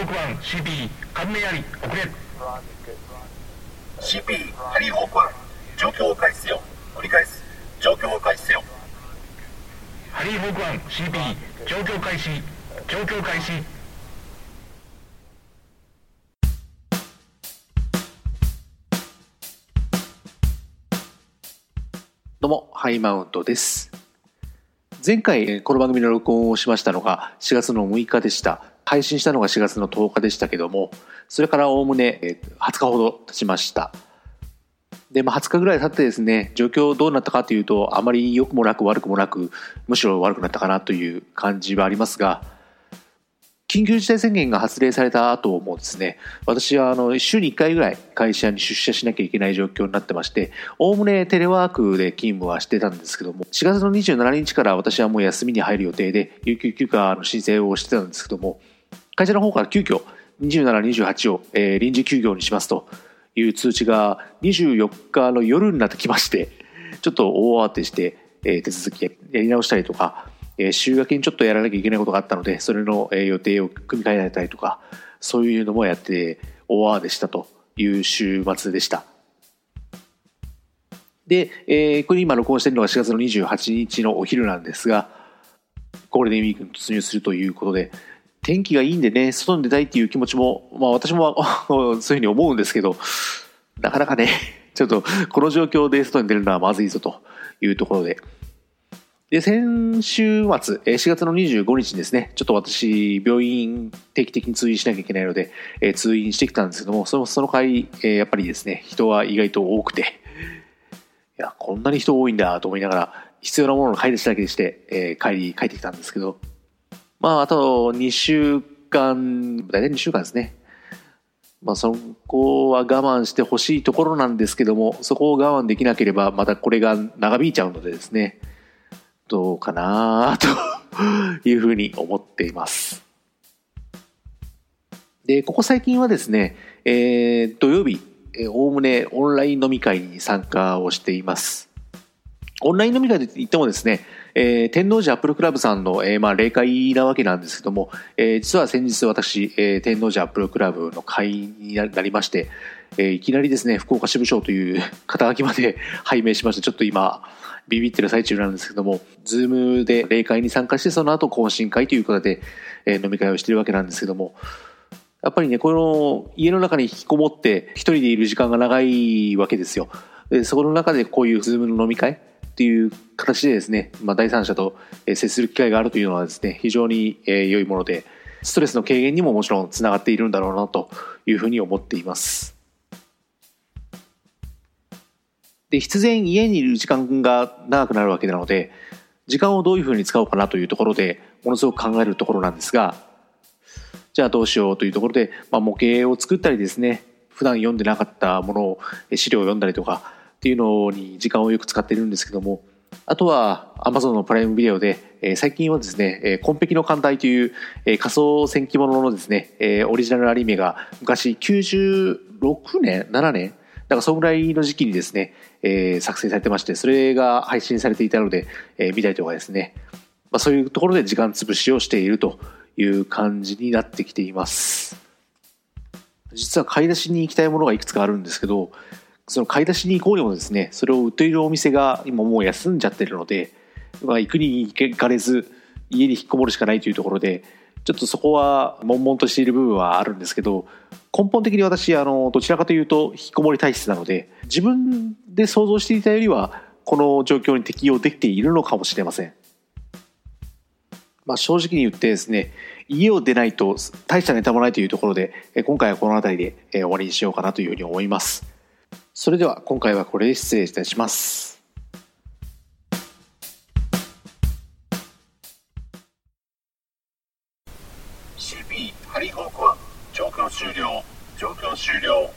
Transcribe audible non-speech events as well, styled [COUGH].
ホーク1 CP 関連あり遅れ CP ハリーホーク1状況を開始せよ。繰り返す。状況を開始せよ。ハリーホーク1 CP 状況開始状況開始どうも、ハイマウントです。前回、えーこの番組の録音をしましたのが4月の6日でした。配信したのが4月の10日でしたけども、それからおおむね20日ほど経ちました。で、まあ、20日ぐらい経ってですね、状況どうなったかというと、あまり良くもなく悪くもなく、むしろ悪くなったかなという感じはありますが、緊急事態宣言が発令された後もですね、私はあの週に1回ぐらい会社に出社しなきゃいけない状況になってまして、おおむねテレワークで勤務はしてたんですけども、4月の27日から私はもう休みに入る予定で、有給休暇の申請をしてたんですけども、会社の方から急遽27、28を、えー臨時休業にしますという通知が24日の夜になってきまして、ちょっと大慌てして、えー手続きやり直したりとか、えー週明けにちょっとやらなきゃいけないことがあったので、それのえー予定を組み替えられたりとか、そういうのもやって大慌てしたという週末でした。で、えーこれ今録音してるのが4月の28日のお昼なんですが、ゴールデンウィークに突入するということで、天気がいいんでね、外に出たいっていう気持ちも、まあ私も [LAUGHS] そういうふうに思うんですけど、なかなかね、[LAUGHS] ちょっとこの状況で外に出るのはまずいぞというところで。で、先週末、4月の25日にですね、ちょっと私、病院定期的に通院しなきゃいけないので、えー通院してきたんですけども、そのその回、えーやっぱりですね、人は意外と多くて、いや、こんなに人多いんだと思いながら、必要なものの買い出しだけでして、えー帰り、帰ってきたんですけど、まあ、あと2週間、大体2週間ですね。まあ、そこは我慢してほしいところなんですけども、そこを我慢できなければ、またこれが長引いちゃうのでですね、どうかなというふうに思っています。で、ここ最近はですね、えー土曜日、おおむねオンライン飲み会に参加をしています。オンライン飲み会といってもですね、えー天王寺アップルクラブさんの、えーまあ、例会なわけなんですけども、えー実は先日私、えー天王寺アップルクラブの会員になりまして、えーいきなりですね、福岡支部長という肩書きまで [LAUGHS] 拝命しまして、ちょっと今、ビビってる最中なんですけども、 Zoom で例会に参加して、その後懇親会ということで、えー飲み会をしてるわけなんですけども、やっぱりね、この家の中に引きこもって一人でいる時間が長いわけですよ。でそこの中でこういうズームの飲み会っていう形でですね、まあ、第三者と接する機会があるというのはですね、非常に良いもので、ストレスの軽減にももちろんつながっているんだろうなというふうに思っています。で、必然家にいる時間が長くなるわけなので、時間をどういうふうに使おうかなというところで、ものすごく考えるところなんですが、じゃあどうしようというところで、まあ、模型を作ったりですね、普段読んでなかったものを、資料を読んだりとかっていうのに時間をよく使っているんですけども、あとは Amazon のプライムビデオで、えー最近はですね、えーコンペキの艦隊という、えー仮想戦記物のですね、えーオリジナルアニメが昔96年 ?7 年だからそのぐらいの時期にですね、えー作成されてまして、それが配信されていたので、えー見たりとかですね、まあ、そういうところで時間潰しをしているという感じになってきています。実は買い出しに行きたいものがいくつかあるんですけど、その買い出しに行こうにもですね、それを売っているお店が今もう休んじゃってるので、まあ、行くに行かれず、家に引っこもるしかないというところで、ちょっとそこは悶々としている部分はあるんですけど、根本的に私、あの、どちらかというと引きこもり体質なので、自分で想像していたよりは、この状況に適応できているのかもしれません。まあ、正直に言ってですね、家を出ないと大したネタもないというところで、今回はこの辺りで終わりにしようかなというふうに思います。それでは今回はこれで失礼いたします。CP ハリーホーク1状況終了状況終了